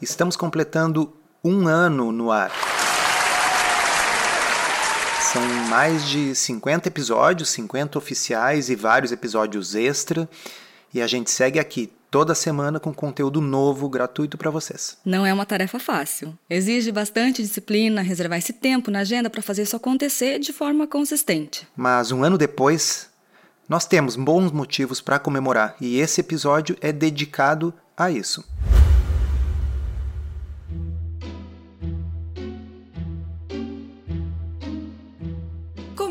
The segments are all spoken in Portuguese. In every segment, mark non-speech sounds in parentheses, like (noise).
Estamos completando um ano no ar. São mais de 50 episódios, 50 oficiais e vários episódios extra. E a gente segue aqui toda semana com conteúdo novo, gratuito para vocês. Não é uma tarefa fácil. Exige bastante disciplina, reservar esse tempo na agenda para fazer isso acontecer de forma consistente. Mas um ano depois, nós temos bons motivos para comemorar e esse episódio é dedicado a isso.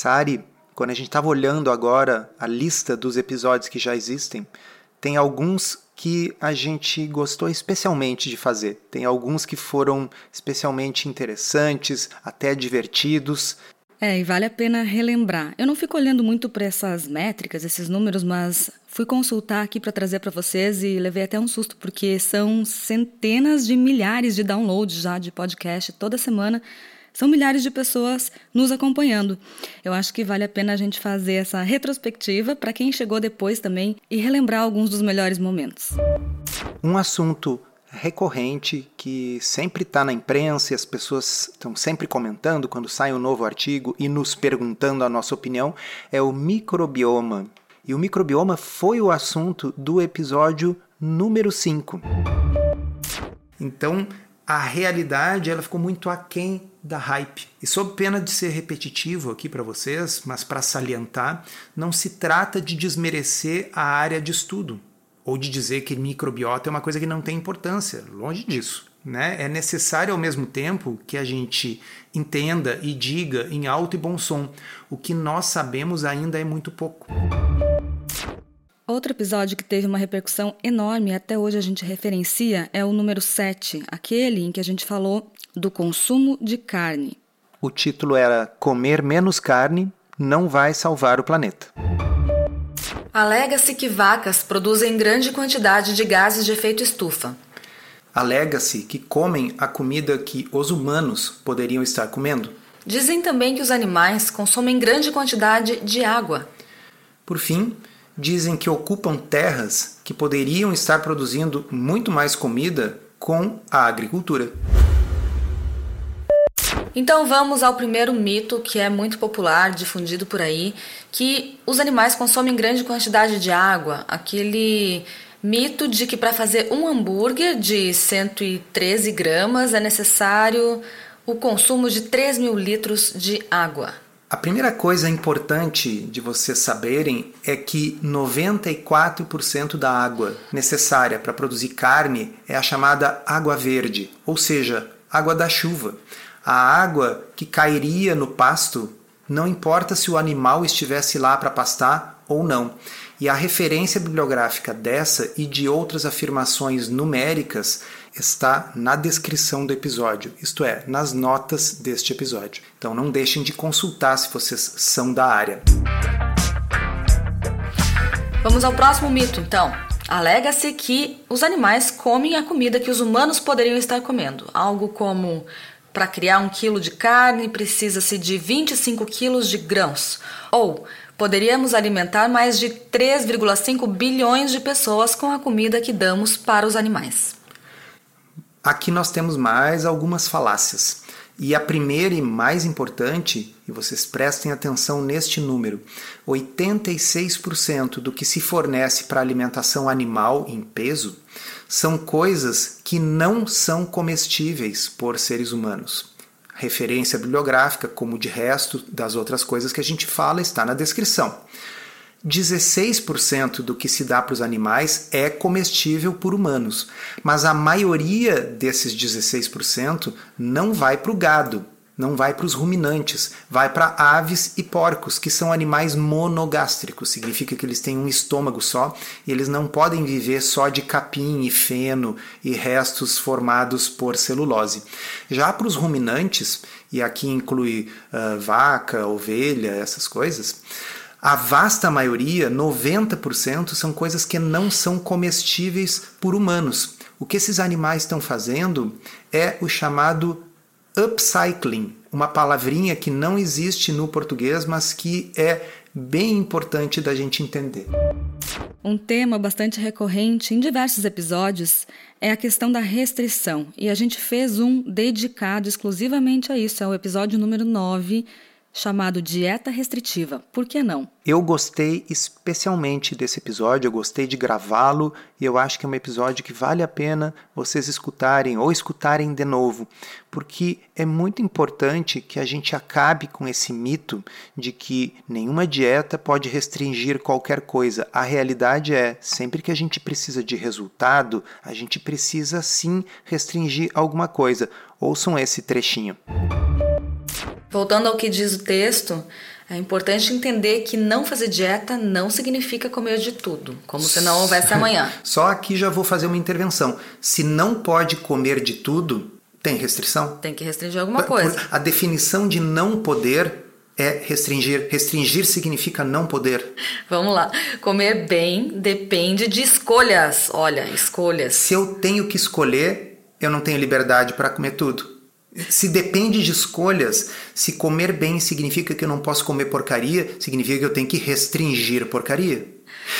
Sari, quando a gente estava olhando agora a lista dos episódios que já existem, tem alguns que a gente gostou especialmente de fazer. Tem alguns que foram especialmente interessantes, até divertidos. É, e vale a pena relembrar. Eu não fico olhando muito para essas métricas, esses números, mas fui consultar aqui para trazer para vocês e levei até um susto, porque são centenas de milhares de downloads já de podcast toda semana. São milhares de pessoas nos acompanhando. Eu acho que vale a pena a gente fazer essa retrospectiva para quem chegou depois também e relembrar alguns dos melhores momentos. Um assunto recorrente que sempre está na imprensa e as pessoas estão sempre comentando quando sai um novo artigo e nos perguntando a nossa opinião é o microbioma. E o microbioma foi o assunto do episódio número 5. Então, a realidade ela ficou muito aquém da hype. E sob pena de ser repetitivo aqui para vocês, mas para salientar, não se trata de desmerecer a área de estudo ou de dizer que microbiota é uma coisa que não tem importância, longe disso. Né? É necessário ao mesmo tempo que a gente entenda e diga em alto e bom som. O que nós sabemos ainda é muito pouco. Outro episódio que teve uma repercussão enorme e até hoje a gente referencia é o número 7, aquele em que a gente falou do consumo de carne. O título era Comer menos carne não vai salvar o planeta. Alega-se que vacas produzem grande quantidade de gases de efeito estufa. Alega-se que comem a comida que os humanos poderiam estar comendo. Dizem também que os animais consomem grande quantidade de água. Por fim, dizem que ocupam terras que poderiam estar produzindo muito mais comida com a agricultura. Então vamos ao primeiro mito que é muito popular, difundido por aí, que os animais consomem grande quantidade de água. Aquele mito de que para fazer um hambúrguer de 113 gramas é necessário o consumo de 3 mil litros de água. A primeira coisa importante de vocês saberem é que 94% da água necessária para produzir carne é a chamada água verde, ou seja, água da chuva. A água que cairia no pasto, não importa se o animal estivesse lá para pastar ou não. E a referência bibliográfica dessa e de outras afirmações numéricas está na descrição do episódio, isto é, nas notas deste episódio. Então não deixem de consultar se vocês são da área. Vamos ao próximo mito, então. Alega-se que os animais comem a comida que os humanos poderiam estar comendo, algo como para criar um quilo de carne precisa-se de 25 quilos de grãos. Ou poderíamos alimentar mais de 3,5 bilhões de pessoas com a comida que damos para os animais. Aqui nós temos mais algumas falácias. E a primeira e mais importante, e vocês prestem atenção neste número: 86% do que se fornece para alimentação animal em peso são coisas que não são comestíveis por seres humanos. Referência bibliográfica, como de resto das outras coisas que a gente fala, está na descrição. 16% do que se dá para os animais é comestível por humanos, mas a maioria desses 16% não vai para o gado, não vai para os ruminantes, vai para aves e porcos, que são animais monogástricos, significa que eles têm um estômago só e eles não podem viver só de capim e feno e restos formados por celulose. Já para os ruminantes, e aqui inclui uh, vaca, ovelha, essas coisas, a vasta maioria, 90%, são coisas que não são comestíveis por humanos. O que esses animais estão fazendo é o chamado upcycling, uma palavrinha que não existe no português, mas que é bem importante da gente entender. Um tema bastante recorrente em diversos episódios é a questão da restrição, e a gente fez um dedicado exclusivamente a isso, é o episódio número 9, chamado Dieta Restritiva. Por que não? Eu gostei especialmente desse episódio, eu gostei de gravá-lo e eu acho que é um episódio que vale a pena vocês escutarem ou escutarem de novo, porque é muito importante que a gente acabe com esse mito de que nenhuma dieta pode restringir qualquer coisa. A realidade é, sempre que a gente precisa de resultado, a gente precisa sim restringir alguma coisa. Ouçam esse trechinho. Voltando ao que diz o texto, é importante entender que não fazer dieta não significa comer de tudo, como se não houvesse amanhã. (laughs) Só aqui já vou fazer uma intervenção. Se não pode comer de tudo, tem restrição? Tem que restringir alguma coisa. A definição de não poder é restringir. Restringir significa não poder. Vamos lá. Comer bem depende de escolhas. Olha, escolhas. Se eu tenho que escolher, eu não tenho liberdade para comer tudo. Se depende de escolhas, se comer bem significa que eu não posso comer porcaria, significa que eu tenho que restringir porcaria.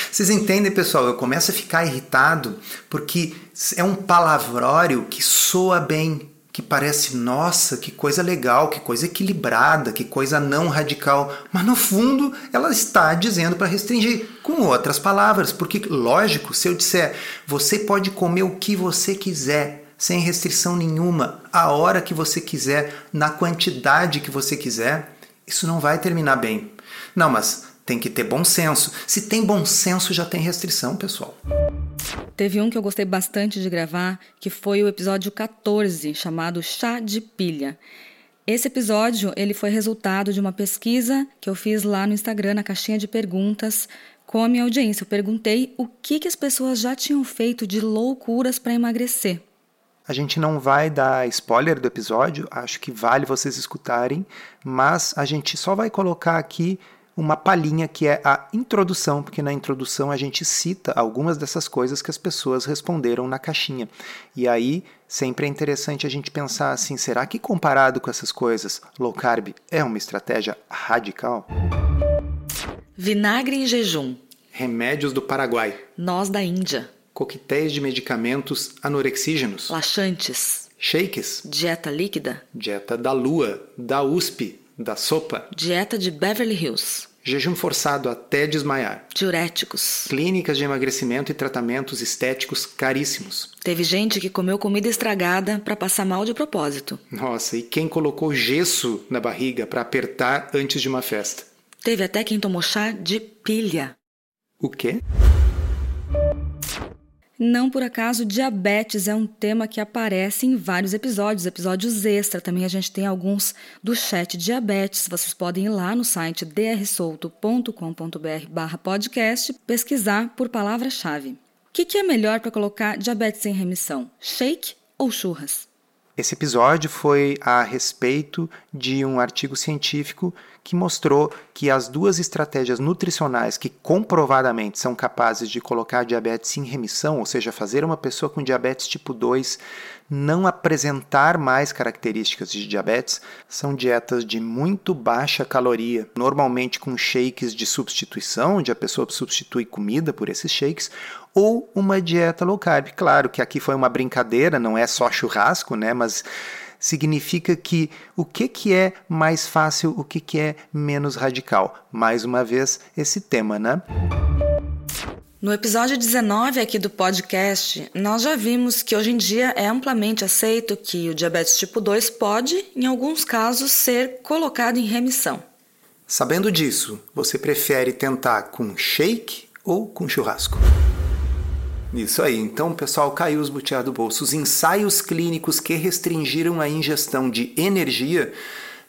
Vocês entendem, pessoal? Eu começo a ficar irritado porque é um palavrório que soa bem, que parece, nossa, que coisa legal, que coisa equilibrada, que coisa não radical. Mas no fundo, ela está dizendo para restringir, com outras palavras. Porque, lógico, se eu disser, você pode comer o que você quiser, sem restrição nenhuma, a hora que você quiser, na quantidade que você quiser, isso não vai terminar bem. Não, mas tem que ter bom senso. Se tem bom senso, já tem restrição, pessoal. Teve um que eu gostei bastante de gravar, que foi o episódio 14, chamado Chá de Pilha. Esse episódio ele foi resultado de uma pesquisa que eu fiz lá no Instagram, na caixinha de perguntas, com a minha audiência. Eu perguntei o que, que as pessoas já tinham feito de loucuras para emagrecer. A gente não vai dar spoiler do episódio, acho que vale vocês escutarem, mas a gente só vai colocar aqui uma palhinha que é a introdução, porque na introdução a gente cita algumas dessas coisas que as pessoas responderam na caixinha. E aí sempre é interessante a gente pensar assim: será que comparado com essas coisas, low carb é uma estratégia radical? Vinagre em jejum. Remédios do Paraguai. Nós da Índia coquetéis de medicamentos anorexígenos, laxantes, shakes, dieta líquida, dieta da lua, da USP, da sopa, dieta de Beverly Hills, jejum forçado até desmaiar, diuréticos, clínicas de emagrecimento e tratamentos estéticos caríssimos. Teve gente que comeu comida estragada para passar mal de propósito. Nossa, e quem colocou gesso na barriga para apertar antes de uma festa? Teve até quem tomou chá de pilha. O quê? Não por acaso, diabetes é um tema que aparece em vários episódios, episódios extra. Também a gente tem alguns do chat diabetes. Vocês podem ir lá no site drsolto.com.br podcast pesquisar por palavra-chave. O que, que é melhor para colocar diabetes em remissão? Shake ou churras? Esse episódio foi a respeito de um artigo científico que mostrou que as duas estratégias nutricionais que comprovadamente são capazes de colocar diabetes em remissão, ou seja, fazer uma pessoa com diabetes tipo 2 não apresentar mais características de diabetes, são dietas de muito baixa caloria, normalmente com shakes de substituição, onde a pessoa substitui comida por esses shakes, ou uma dieta low carb. Claro que aqui foi uma brincadeira, não é só churrasco, né? Mas significa que o que, que é mais fácil, o que, que é menos radical. Mais uma vez, esse tema, né? No episódio 19 aqui do podcast, nós já vimos que hoje em dia é amplamente aceito que o diabetes tipo 2 pode, em alguns casos, ser colocado em remissão. Sabendo disso, você prefere tentar com shake ou com churrasco? Isso aí. Então, pessoal, caiu os butiá do bolso. Os ensaios clínicos que restringiram a ingestão de energia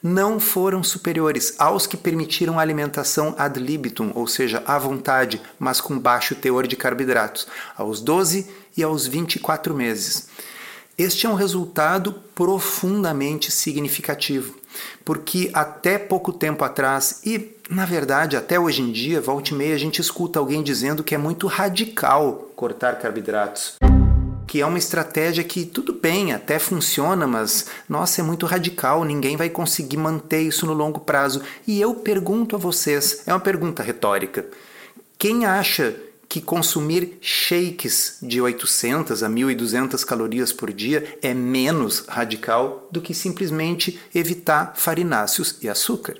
não foram superiores aos que permitiram alimentação ad libitum, ou seja, à vontade, mas com baixo teor de carboidratos, aos 12 e aos 24 meses. Este é um resultado profundamente significativo, porque até pouco tempo atrás, e na verdade até hoje em dia, volta e meia, a gente escuta alguém dizendo que é muito radical cortar carboidratos que é uma estratégia que tudo bem, até funciona, mas nossa, é muito radical, ninguém vai conseguir manter isso no longo prazo. E eu pergunto a vocês, é uma pergunta retórica. Quem acha que consumir shakes de 800 a 1200 calorias por dia é menos radical do que simplesmente evitar farináceos e açúcar?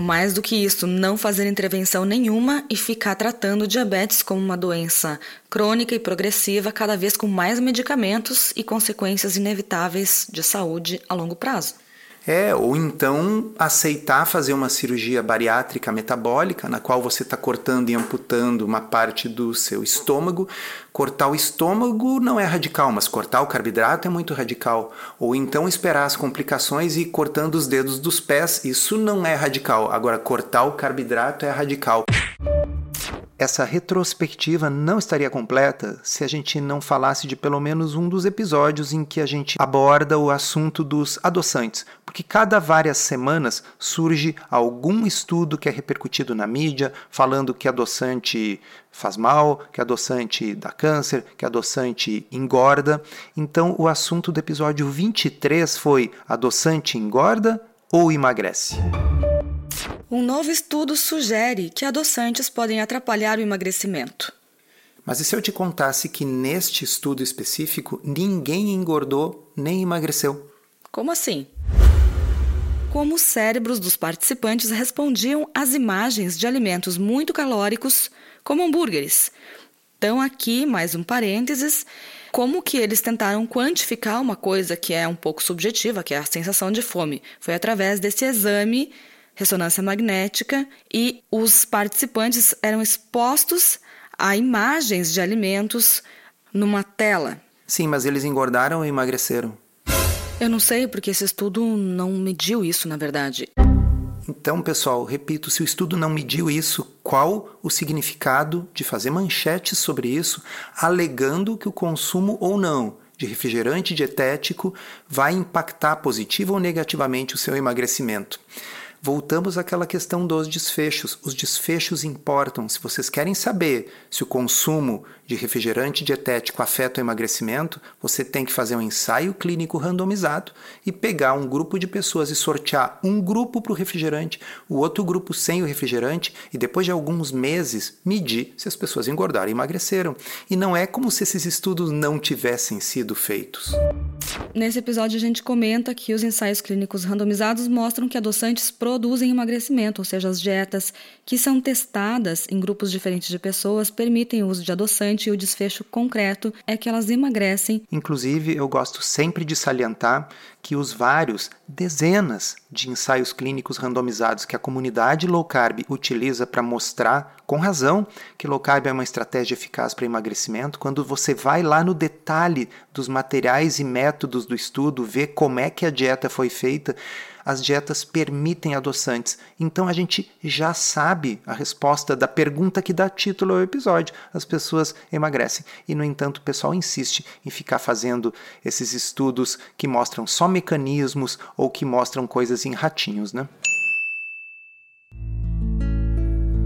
Mais do que isso, não fazer intervenção nenhuma e ficar tratando diabetes como uma doença crônica e progressiva, cada vez com mais medicamentos e consequências inevitáveis de saúde a longo prazo. É, ou então aceitar fazer uma cirurgia bariátrica metabólica, na qual você está cortando e amputando uma parte do seu estômago. Cortar o estômago não é radical, mas cortar o carboidrato é muito radical. Ou então esperar as complicações e ir cortando os dedos dos pés, isso não é radical. Agora, cortar o carboidrato é radical. Essa retrospectiva não estaria completa se a gente não falasse de pelo menos um dos episódios em que a gente aborda o assunto dos adoçantes, porque cada várias semanas surge algum estudo que é repercutido na mídia falando que adoçante faz mal, que adoçante dá câncer, que adoçante engorda. Então o assunto do episódio 23 foi adoçante engorda ou emagrece? Um novo estudo sugere que adoçantes podem atrapalhar o emagrecimento. Mas e se eu te contasse que neste estudo específico ninguém engordou nem emagreceu? Como assim? Como os cérebros dos participantes respondiam às imagens de alimentos muito calóricos, como hambúrgueres. Então, aqui mais um parênteses: como que eles tentaram quantificar uma coisa que é um pouco subjetiva, que é a sensação de fome? Foi através desse exame ressonância magnética e os participantes eram expostos a imagens de alimentos numa tela. Sim, mas eles engordaram ou emagreceram? Eu não sei, porque esse estudo não mediu isso, na verdade. Então, pessoal, repito, se o estudo não mediu isso, qual o significado de fazer manchetes sobre isso, alegando que o consumo ou não de refrigerante dietético vai impactar positivo ou negativamente o seu emagrecimento? Voltamos àquela questão dos desfechos. Os desfechos importam. Se vocês querem saber se o consumo de refrigerante dietético afeta o emagrecimento, você tem que fazer um ensaio clínico randomizado e pegar um grupo de pessoas e sortear um grupo para o refrigerante, o outro grupo sem o refrigerante e depois de alguns meses medir se as pessoas engordaram e emagreceram. E não é como se esses estudos não tivessem sido feitos. Nesse episódio a gente comenta que os ensaios clínicos randomizados mostram que adoçantes produzem emagrecimento, ou seja, as dietas que são testadas em grupos diferentes de pessoas permitem o uso de adoçante e o desfecho concreto é que elas emagrecem. Inclusive, eu gosto sempre de salientar que os vários, dezenas de ensaios clínicos randomizados que a comunidade low carb utiliza para mostrar, com razão, que low carb é uma estratégia eficaz para emagrecimento, quando você vai lá no detalhe dos materiais e métodos do estudo, ver como é que a dieta foi feita, as dietas permitem adoçantes. Então a gente já sabe a resposta da pergunta que dá título ao episódio. As pessoas emagrecem. E, no entanto, o pessoal insiste em ficar fazendo esses estudos que mostram só mecanismos ou que mostram coisas em ratinhos, né?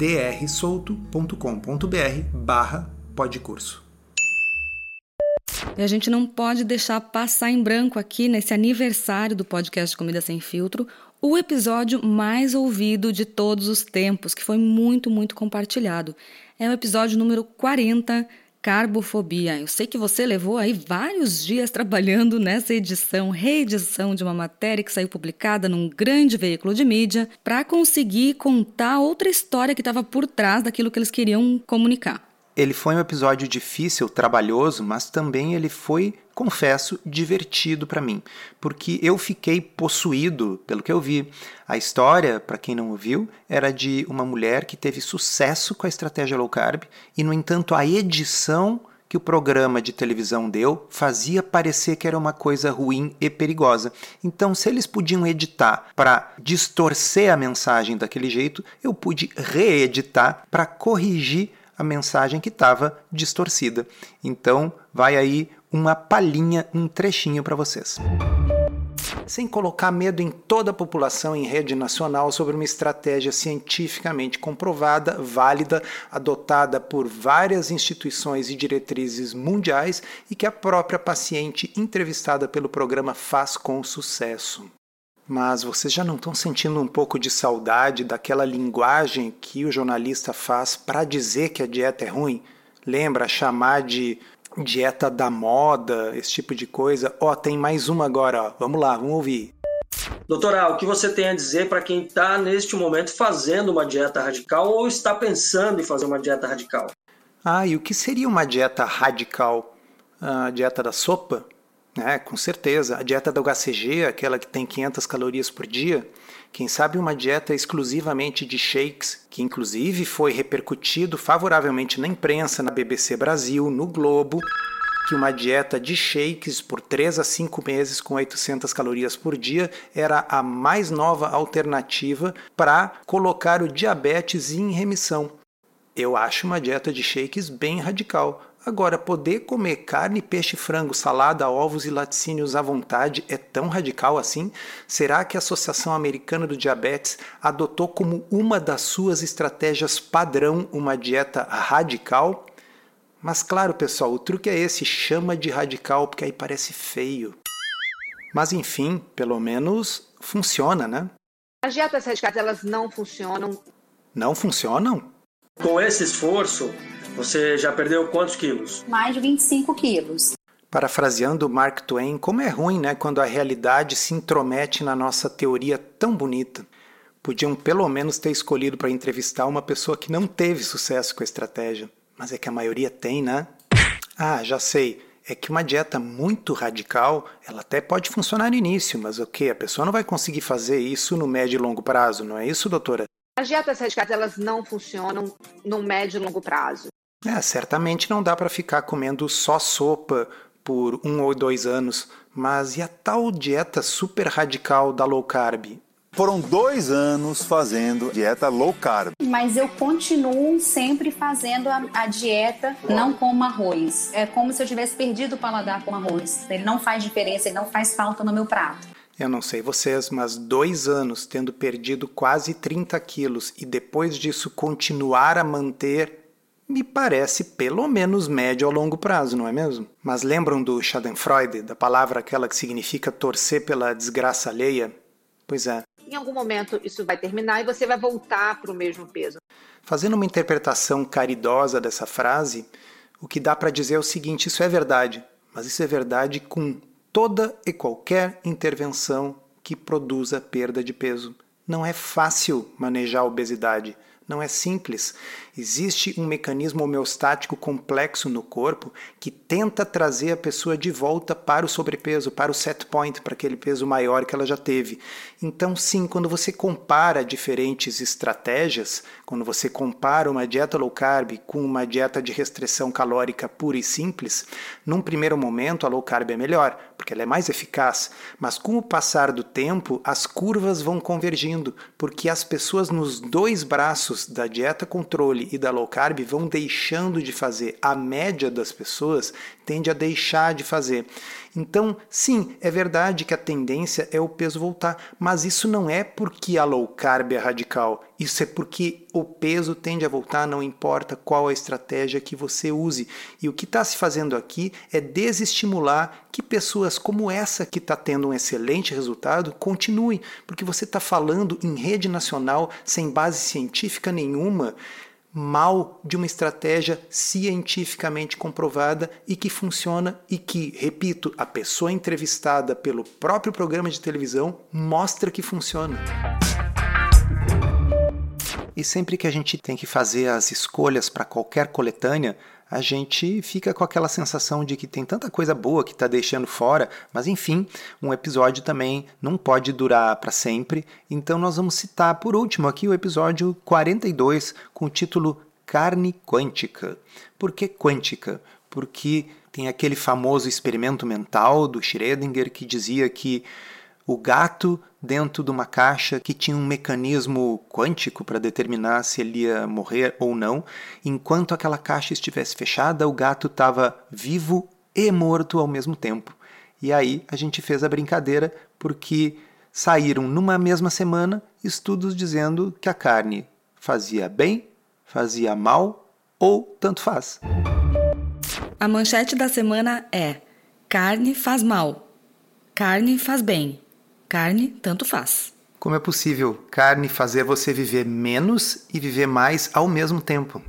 drsolto.com.br barra podcurso. E a gente não pode deixar passar em branco aqui nesse aniversário do podcast Comida Sem Filtro o episódio mais ouvido de todos os tempos, que foi muito, muito compartilhado. É o episódio número 40, carbofobia. Eu sei que você levou aí vários dias trabalhando nessa edição, reedição de uma matéria que saiu publicada num grande veículo de mídia para conseguir contar outra história que estava por trás daquilo que eles queriam comunicar. Ele foi um episódio difícil, trabalhoso, mas também ele foi, confesso, divertido para mim, porque eu fiquei possuído pelo que eu vi. A história, para quem não ouviu, era de uma mulher que teve sucesso com a estratégia low carb e, no entanto, a edição que o programa de televisão deu fazia parecer que era uma coisa ruim e perigosa. Então, se eles podiam editar para distorcer a mensagem daquele jeito, eu pude reeditar para corrigir a mensagem que estava distorcida. Então, vai aí uma palhinha, um trechinho para vocês. Sem colocar medo em toda a população em rede nacional sobre uma estratégia cientificamente comprovada, válida, adotada por várias instituições e diretrizes mundiais e que a própria paciente entrevistada pelo programa faz com sucesso. Mas vocês já não estão sentindo um pouco de saudade daquela linguagem que o jornalista faz para dizer que a dieta é ruim? Lembra chamar de dieta da moda, esse tipo de coisa? Ó, oh, tem mais uma agora, ó. vamos lá, vamos ouvir. Doutora, o que você tem a dizer para quem está neste momento fazendo uma dieta radical ou está pensando em fazer uma dieta radical? Ah, e o que seria uma dieta radical? A dieta da sopa? É, com certeza. A dieta do HCG, aquela que tem 500 calorias por dia, quem sabe uma dieta exclusivamente de shakes, que inclusive foi repercutido favoravelmente na imprensa, na BBC Brasil, no Globo, que uma dieta de shakes por 3 a 5 meses com 800 calorias por dia era a mais nova alternativa para colocar o diabetes em remissão. Eu acho uma dieta de shakes bem radical, Agora, poder comer carne, peixe, frango, salada, ovos e laticínios à vontade é tão radical assim? Será que a Associação Americana do Diabetes adotou como uma das suas estratégias padrão uma dieta radical? Mas claro, pessoal, o truque é esse, chama de radical porque aí parece feio. Mas enfim, pelo menos funciona, né? As dietas radicais elas não funcionam. Não funcionam? Com esse esforço, você já perdeu quantos quilos? Mais de 25 quilos. Parafraseando Mark Twain, como é ruim, né, quando a realidade se intromete na nossa teoria tão bonita. Podiam pelo menos ter escolhido para entrevistar uma pessoa que não teve sucesso com a estratégia, mas é que a maioria tem, né? Ah, já sei. É que uma dieta muito radical, ela até pode funcionar no início, mas o que? A pessoa não vai conseguir fazer isso no médio e longo prazo, não é isso, doutora? As dietas radicais elas não funcionam no médio e longo prazo. É, certamente não dá para ficar comendo só sopa por um ou dois anos, mas e a tal dieta super radical da low carb? Foram dois anos fazendo dieta low carb. Mas eu continuo sempre fazendo a, a, dieta não como arroz. É como se eu tivesse perdido o paladar com arroz. Ele não faz diferença, ele não faz falta no meu prato. Eu não sei vocês, mas dois anos tendo perdido quase 30 quilos e depois disso continuar a manter me parece pelo menos médio a longo prazo, não é mesmo? Mas lembram do Schadenfreude, da palavra aquela que significa torcer pela desgraça alheia? Pois é. Em algum momento isso vai terminar e você vai voltar para o mesmo peso. Fazendo uma interpretação caridosa dessa frase, o que dá para dizer é o seguinte: isso é verdade, mas isso é verdade com toda e qualquer intervenção que produza perda de peso. Não é fácil manejar a obesidade. Não é simples. Existe um mecanismo homeostático complexo no corpo que tenta trazer a pessoa de volta para o sobrepeso, para o set point, para aquele peso maior que ela já teve. Então, sim, quando você compara diferentes estratégias, quando você compara uma dieta low carb com uma dieta de restrição calórica pura e simples, num primeiro momento a low carb é melhor, porque ela é mais eficaz, mas com o passar do tempo as curvas vão convergindo, porque as pessoas nos dois braços da dieta controle e da low carb vão deixando de fazer. A média das pessoas tende a deixar de fazer. Então, sim, é verdade que a tendência é o peso voltar, mas isso não é porque a low carb é radical, isso é porque o peso tende a voltar, não importa qual a estratégia que você use. E o que está se fazendo aqui é desestimular que pessoas como essa, que está tendo um excelente resultado, continuem, porque você está falando em rede nacional sem base científica nenhuma mal de uma estratégia cientificamente comprovada e que funciona e que, repito, a pessoa entrevistada pelo próprio programa de televisão mostra que funciona. E sempre que a gente tem que fazer as escolhas para qualquer coletânea, a gente fica com aquela sensação de que tem tanta coisa boa que está deixando fora, mas enfim, um episódio também não pode durar para sempre, então nós vamos citar por último aqui o episódio 42 com o título Carne Quântica. Por que quântica? Porque tem aquele famoso experimento mental do Schrödinger que dizia que o gato dentro de uma caixa que tinha um mecanismo quântico para determinar se ele ia morrer ou não. Enquanto aquela caixa estivesse fechada, o gato estava vivo e morto ao mesmo tempo. E aí a gente fez a brincadeira porque saíram numa mesma semana estudos dizendo que a carne fazia bem, fazia mal ou tanto faz. A manchete da semana é: carne faz mal, carne faz bem. Carne, tanto faz. Como é possível carne fazer você viver menos e viver mais ao mesmo tempo?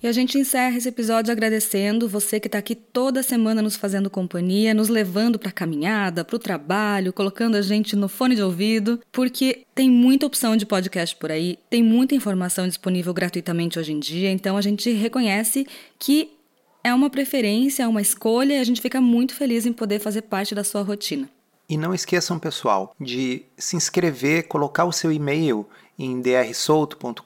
E a gente encerra esse episódio agradecendo você que está aqui toda semana nos fazendo companhia, nos levando para a caminhada, para o trabalho, colocando a gente no fone de ouvido, porque tem muita opção de podcast por aí, tem muita informação disponível gratuitamente hoje em dia, então a gente reconhece que é uma preferência, é uma escolha e a gente fica muito feliz em poder fazer parte da sua rotina. E não esqueçam, pessoal, de se inscrever, colocar o seu e-mail em drsolto.com.br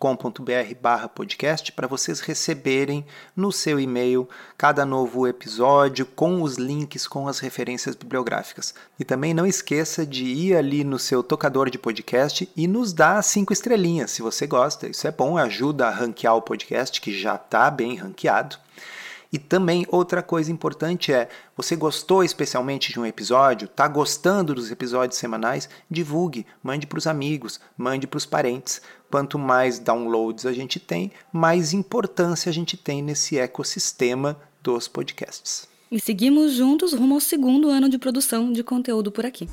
podcast para vocês receberem no seu e-mail cada novo episódio com os links, com as referências bibliográficas. E também não esqueça de ir ali no seu tocador de podcast e nos dar cinco estrelinhas, se você gosta. Isso é bom, ajuda a ranquear o podcast, que já está bem ranqueado. E também outra coisa importante é, você gostou especialmente de um episódio, está gostando dos episódios semanais, divulgue, mande para os amigos, mande para os parentes. Quanto mais downloads a gente tem, mais importância a gente tem nesse ecossistema dos podcasts. E seguimos juntos rumo ao segundo ano de produção de conteúdo por aqui.